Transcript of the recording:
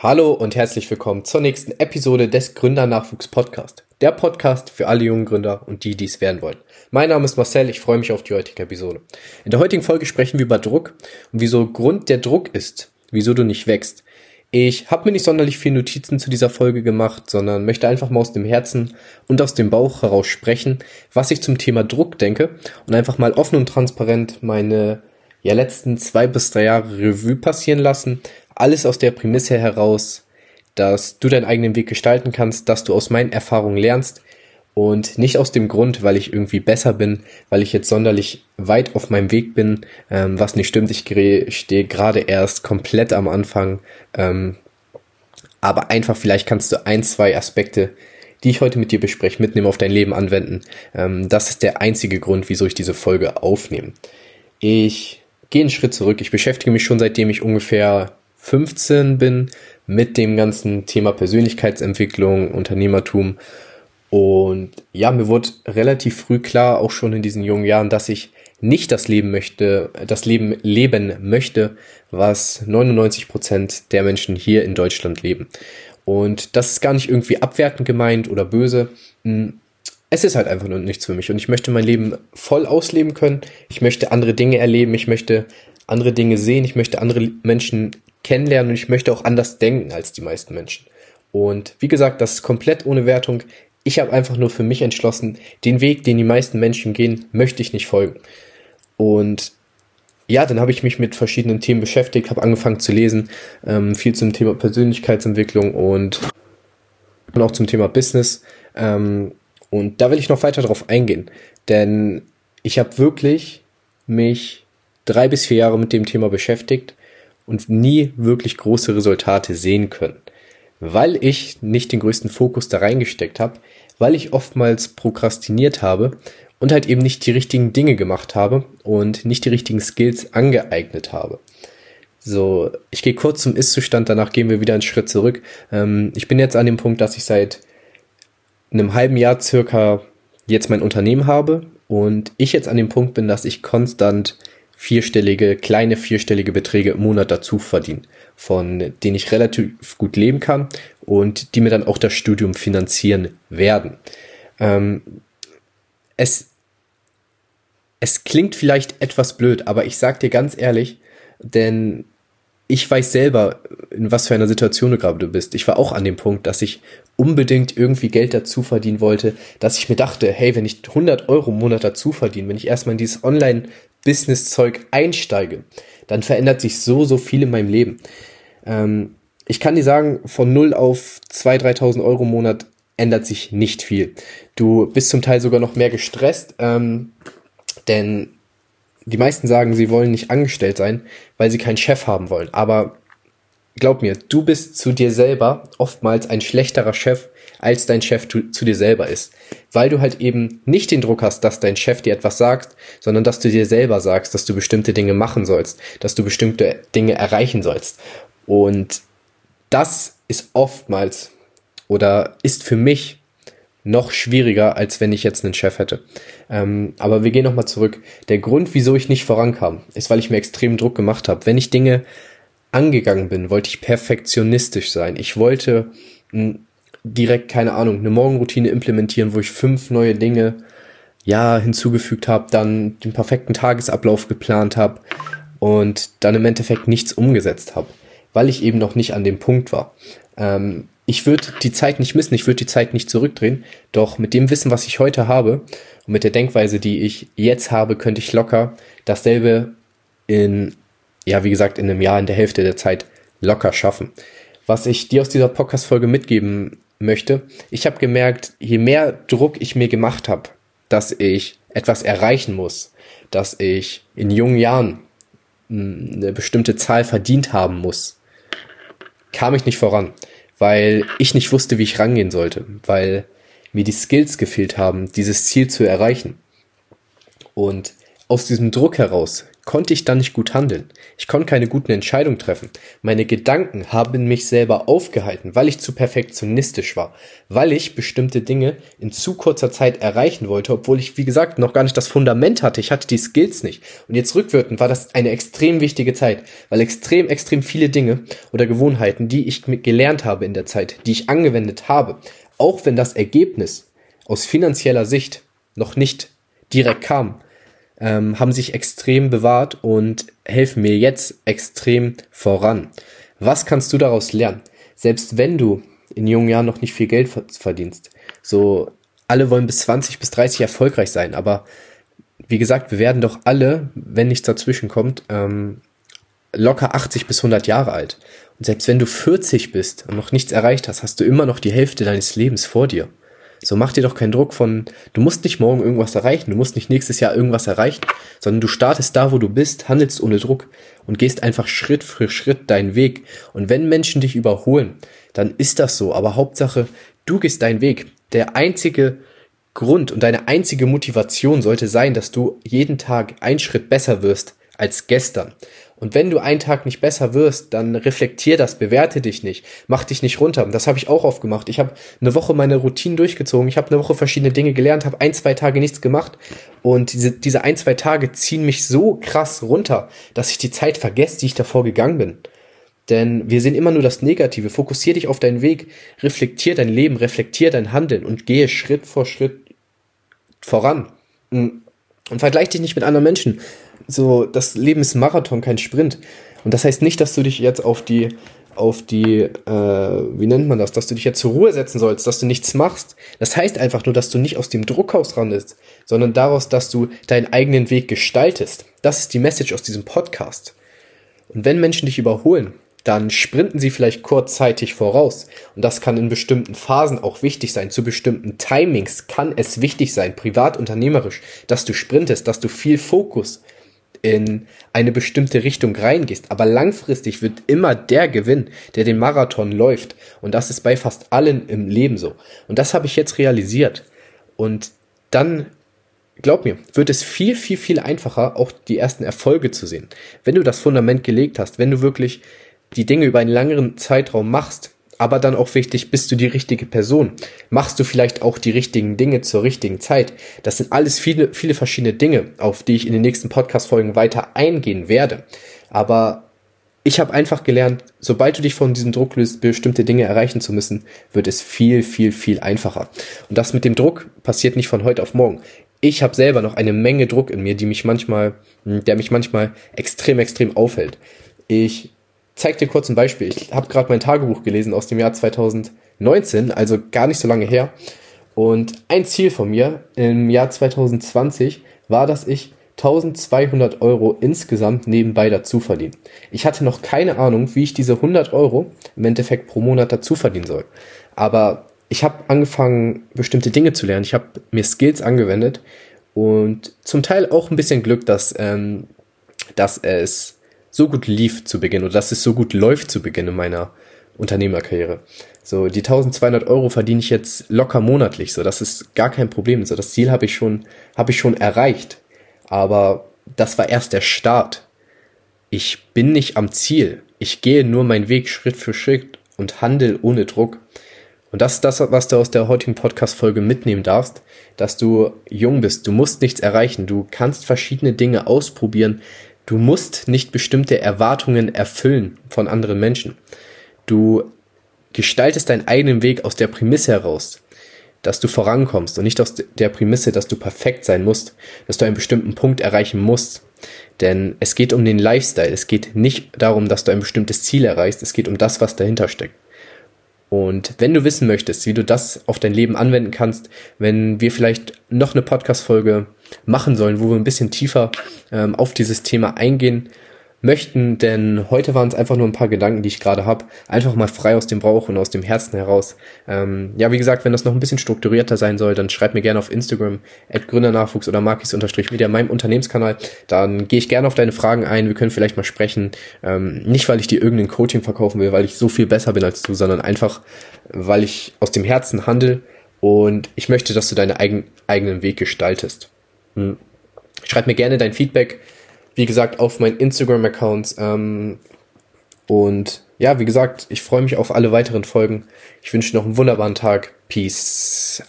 Hallo und herzlich willkommen zur nächsten Episode des Gründernachwuchs Podcast. Der Podcast für alle jungen Gründer und die, die es werden wollen. Mein Name ist Marcel, ich freue mich auf die heutige Episode. In der heutigen Folge sprechen wir über Druck und wieso Grund der Druck ist, wieso du nicht wächst. Ich habe mir nicht sonderlich viele Notizen zu dieser Folge gemacht, sondern möchte einfach mal aus dem Herzen und aus dem Bauch heraus sprechen, was ich zum Thema Druck denke und einfach mal offen und transparent meine ja letzten zwei bis drei Jahre Revue passieren lassen, alles aus der Prämisse heraus, dass du deinen eigenen Weg gestalten kannst, dass du aus meinen Erfahrungen lernst und nicht aus dem Grund, weil ich irgendwie besser bin, weil ich jetzt sonderlich weit auf meinem Weg bin, ähm, was nicht stimmt. Ich stehe gerade erst komplett am Anfang. Ähm, aber einfach vielleicht kannst du ein, zwei Aspekte, die ich heute mit dir bespreche, mitnehmen auf dein Leben anwenden. Ähm, das ist der einzige Grund, wieso ich diese Folge aufnehme. Ich gehe einen Schritt zurück. Ich beschäftige mich schon seitdem ich ungefähr 15 bin mit dem ganzen Thema Persönlichkeitsentwicklung, Unternehmertum. Und ja, mir wurde relativ früh klar, auch schon in diesen jungen Jahren, dass ich nicht das Leben möchte, das Leben leben möchte, was 99 Prozent der Menschen hier in Deutschland leben. Und das ist gar nicht irgendwie abwertend gemeint oder böse. Hm, es ist halt einfach nur nichts für mich und ich möchte mein Leben voll ausleben können. Ich möchte andere Dinge erleben. Ich möchte andere Dinge sehen. Ich möchte andere Menschen kennenlernen und ich möchte auch anders denken als die meisten Menschen. Und wie gesagt, das ist komplett ohne Wertung. Ich habe einfach nur für mich entschlossen, den Weg, den die meisten Menschen gehen, möchte ich nicht folgen. Und ja, dann habe ich mich mit verschiedenen Themen beschäftigt, habe angefangen zu lesen, ähm, viel zum Thema Persönlichkeitsentwicklung und, auch zum Thema Business. Ähm, und da will ich noch weiter drauf eingehen, denn ich habe wirklich mich drei bis vier Jahre mit dem Thema beschäftigt und nie wirklich große Resultate sehen können, weil ich nicht den größten Fokus da reingesteckt habe, weil ich oftmals prokrastiniert habe und halt eben nicht die richtigen Dinge gemacht habe und nicht die richtigen Skills angeeignet habe. So, ich gehe kurz zum Ist-Zustand, danach gehen wir wieder einen Schritt zurück. Ähm, ich bin jetzt an dem Punkt, dass ich seit einem halben Jahr circa jetzt mein Unternehmen habe und ich jetzt an dem Punkt bin, dass ich konstant vierstellige, kleine vierstellige Beträge im Monat dazu verdienen, von denen ich relativ gut leben kann und die mir dann auch das Studium finanzieren werden. Ähm, es, es klingt vielleicht etwas blöd, aber ich sag dir ganz ehrlich, denn ich weiß selber, in was für einer Situation du gerade bist. Ich war auch an dem Punkt, dass ich unbedingt irgendwie Geld dazu verdienen wollte, dass ich mir dachte, hey, wenn ich 100 Euro im Monat dazu verdiene, wenn ich erstmal in dieses Online Business-Zeug einsteige, dann verändert sich so, so viel in meinem Leben. Ähm, ich kann dir sagen, von 0 auf 2.000, 3.000 Euro im Monat ändert sich nicht viel. Du bist zum Teil sogar noch mehr gestresst, ähm, denn die meisten sagen, sie wollen nicht angestellt sein, weil sie keinen Chef haben wollen. Aber glaub mir, du bist zu dir selber oftmals ein schlechterer Chef, als dein Chef zu, zu, dir selber ist. Weil du halt eben nicht den Druck hast, dass dein Chef dir etwas sagt, sondern dass du dir selber sagst, dass du bestimmte Dinge machen sollst, dass du bestimmte Dinge erreichen sollst. Und das ist oftmals oder ist für mich noch schwieriger, als wenn ich jetzt einen Chef hätte. Ähm, aber wir gehen nochmal zurück. Der Grund, wieso ich nicht vorankam, ist, weil ich mir extrem Druck gemacht habe. Wenn ich Dinge angegangen bin, wollte ich perfektionistisch sein. Ich wollte hm, direkt, keine Ahnung, eine Morgenroutine implementieren, wo ich fünf neue Dinge ja hinzugefügt habe, dann den perfekten Tagesablauf geplant habe und dann im Endeffekt nichts umgesetzt habe, weil ich eben noch nicht an dem Punkt war. Ähm, ich würde die Zeit nicht missen, ich würde die Zeit nicht zurückdrehen, doch mit dem Wissen, was ich heute habe und mit der Denkweise, die ich jetzt habe, könnte ich locker dasselbe in, ja, wie gesagt, in einem Jahr, in der Hälfte der Zeit locker schaffen. Was ich dir aus dieser Podcast-Folge mitgeben möchte. Ich habe gemerkt, je mehr Druck ich mir gemacht habe, dass ich etwas erreichen muss, dass ich in jungen Jahren hm, eine bestimmte Zahl verdient haben muss, kam ich nicht voran, weil ich nicht wusste, wie ich rangehen sollte, weil mir die Skills gefehlt haben, dieses Ziel zu erreichen. Und aus diesem Druck heraus konnte ich dann nicht gut handeln. Ich konnte keine guten Entscheidungen treffen. Meine Gedanken haben mich selber aufgehalten, weil ich zu perfektionistisch war, weil ich bestimmte Dinge in zu kurzer Zeit erreichen wollte, obwohl ich, wie gesagt, noch gar nicht das Fundament hatte. Ich hatte die Skills nicht. Und jetzt rückwirkend war das eine extrem wichtige Zeit, weil extrem, extrem viele Dinge oder Gewohnheiten, die ich gelernt habe in der Zeit, die ich angewendet habe, auch wenn das Ergebnis aus finanzieller Sicht noch nicht direkt kam, ähm, haben sich extrem bewahrt und helfen mir jetzt extrem voran. Was kannst du daraus lernen? Selbst wenn du in jungen Jahren noch nicht viel Geld verdienst, so alle wollen bis 20 bis 30 erfolgreich sein, aber wie gesagt, wir werden doch alle, wenn nichts dazwischen kommt, ähm, locker 80 bis 100 Jahre alt. Und selbst wenn du 40 bist und noch nichts erreicht hast, hast du immer noch die Hälfte deines Lebens vor dir. So mach dir doch keinen Druck von, du musst nicht morgen irgendwas erreichen, du musst nicht nächstes Jahr irgendwas erreichen, sondern du startest da, wo du bist, handelst ohne Druck und gehst einfach Schritt für Schritt deinen Weg. Und wenn Menschen dich überholen, dann ist das so. Aber Hauptsache, du gehst deinen Weg. Der einzige Grund und deine einzige Motivation sollte sein, dass du jeden Tag einen Schritt besser wirst als gestern. Und wenn du einen Tag nicht besser wirst, dann reflektier das, bewerte dich nicht, mach dich nicht runter. Das habe ich auch oft gemacht. Ich habe eine Woche meine Routinen durchgezogen, ich habe eine Woche verschiedene Dinge gelernt, habe ein, zwei Tage nichts gemacht und diese, diese ein, zwei Tage ziehen mich so krass runter, dass ich die Zeit vergesse, die ich davor gegangen bin. Denn wir sehen immer nur das Negative. Fokussier dich auf deinen Weg, reflektier dein Leben, reflektier dein Handeln und gehe Schritt vor Schritt voran. Und vergleich dich nicht mit anderen Menschen so, das Leben ist Marathon, kein Sprint. Und das heißt nicht, dass du dich jetzt auf die, auf die, äh, wie nennt man das, dass du dich jetzt zur Ruhe setzen sollst, dass du nichts machst. Das heißt einfach nur, dass du nicht aus dem Druckhaus randest, sondern daraus, dass du deinen eigenen Weg gestaltest. Das ist die Message aus diesem Podcast. Und wenn Menschen dich überholen, dann sprinten sie vielleicht kurzzeitig voraus. Und das kann in bestimmten Phasen auch wichtig sein. Zu bestimmten Timings kann es wichtig sein, privat, unternehmerisch, dass du sprintest, dass du viel Fokus in eine bestimmte Richtung reingehst. Aber langfristig wird immer der gewinnen, der den Marathon läuft. Und das ist bei fast allen im Leben so. Und das habe ich jetzt realisiert. Und dann, glaub mir, wird es viel, viel, viel einfacher, auch die ersten Erfolge zu sehen. Wenn du das Fundament gelegt hast, wenn du wirklich die Dinge über einen längeren Zeitraum machst, aber dann auch wichtig, bist du die richtige Person? Machst du vielleicht auch die richtigen Dinge zur richtigen Zeit? Das sind alles viele, viele verschiedene Dinge, auf die ich in den nächsten Podcast-Folgen weiter eingehen werde. Aber ich habe einfach gelernt, sobald du dich von diesem Druck löst, bestimmte Dinge erreichen zu müssen, wird es viel, viel, viel einfacher. Und das mit dem Druck passiert nicht von heute auf morgen. Ich habe selber noch eine Menge Druck in mir, die mich manchmal, der mich manchmal extrem, extrem aufhält. Ich zeig dir kurz ein Beispiel. Ich habe gerade mein Tagebuch gelesen aus dem Jahr 2019, also gar nicht so lange her. Und ein Ziel von mir im Jahr 2020 war, dass ich 1200 Euro insgesamt nebenbei dazu verdiene. Ich hatte noch keine Ahnung, wie ich diese 100 Euro im Endeffekt pro Monat dazu verdienen soll. Aber ich habe angefangen, bestimmte Dinge zu lernen. Ich habe mir Skills angewendet und zum Teil auch ein bisschen Glück, dass, ähm, dass es so gut lief zu Beginn oder dass es so gut läuft zu Beginn meiner Unternehmerkarriere. So, die 1200 Euro verdiene ich jetzt locker monatlich, so, das ist gar kein Problem. So, das Ziel habe ich schon, habe ich schon erreicht. Aber das war erst der Start. Ich bin nicht am Ziel. Ich gehe nur meinen Weg Schritt für Schritt und handel ohne Druck. Und das ist das, was du aus der heutigen Podcast-Folge mitnehmen darfst, dass du jung bist. Du musst nichts erreichen. Du kannst verschiedene Dinge ausprobieren, Du musst nicht bestimmte Erwartungen erfüllen von anderen Menschen. Du gestaltest deinen eigenen Weg aus der Prämisse heraus, dass du vorankommst und nicht aus der Prämisse, dass du perfekt sein musst, dass du einen bestimmten Punkt erreichen musst. Denn es geht um den Lifestyle. Es geht nicht darum, dass du ein bestimmtes Ziel erreichst. Es geht um das, was dahinter steckt. Und wenn du wissen möchtest, wie du das auf dein Leben anwenden kannst, wenn wir vielleicht noch eine Podcast-Folge machen sollen, wo wir ein bisschen tiefer ähm, auf dieses Thema eingehen, möchten, denn heute waren es einfach nur ein paar Gedanken, die ich gerade habe, einfach mal frei aus dem Bauch und aus dem Herzen heraus. Ähm, ja, wie gesagt, wenn das noch ein bisschen strukturierter sein soll, dann schreib mir gerne auf Instagram at Gründernachwuchs oder markis-media, meinem Unternehmenskanal. Dann gehe ich gerne auf deine Fragen ein, wir können vielleicht mal sprechen. Ähm, nicht, weil ich dir irgendein Coaching verkaufen will, weil ich so viel besser bin als du, sondern einfach, weil ich aus dem Herzen handel und ich möchte, dass du deinen eigen, eigenen Weg gestaltest. Hm. Schreib mir gerne dein Feedback wie gesagt, auf meinen Instagram-Accounts. Ähm, und ja, wie gesagt, ich freue mich auf alle weiteren Folgen. Ich wünsche noch einen wunderbaren Tag. Peace.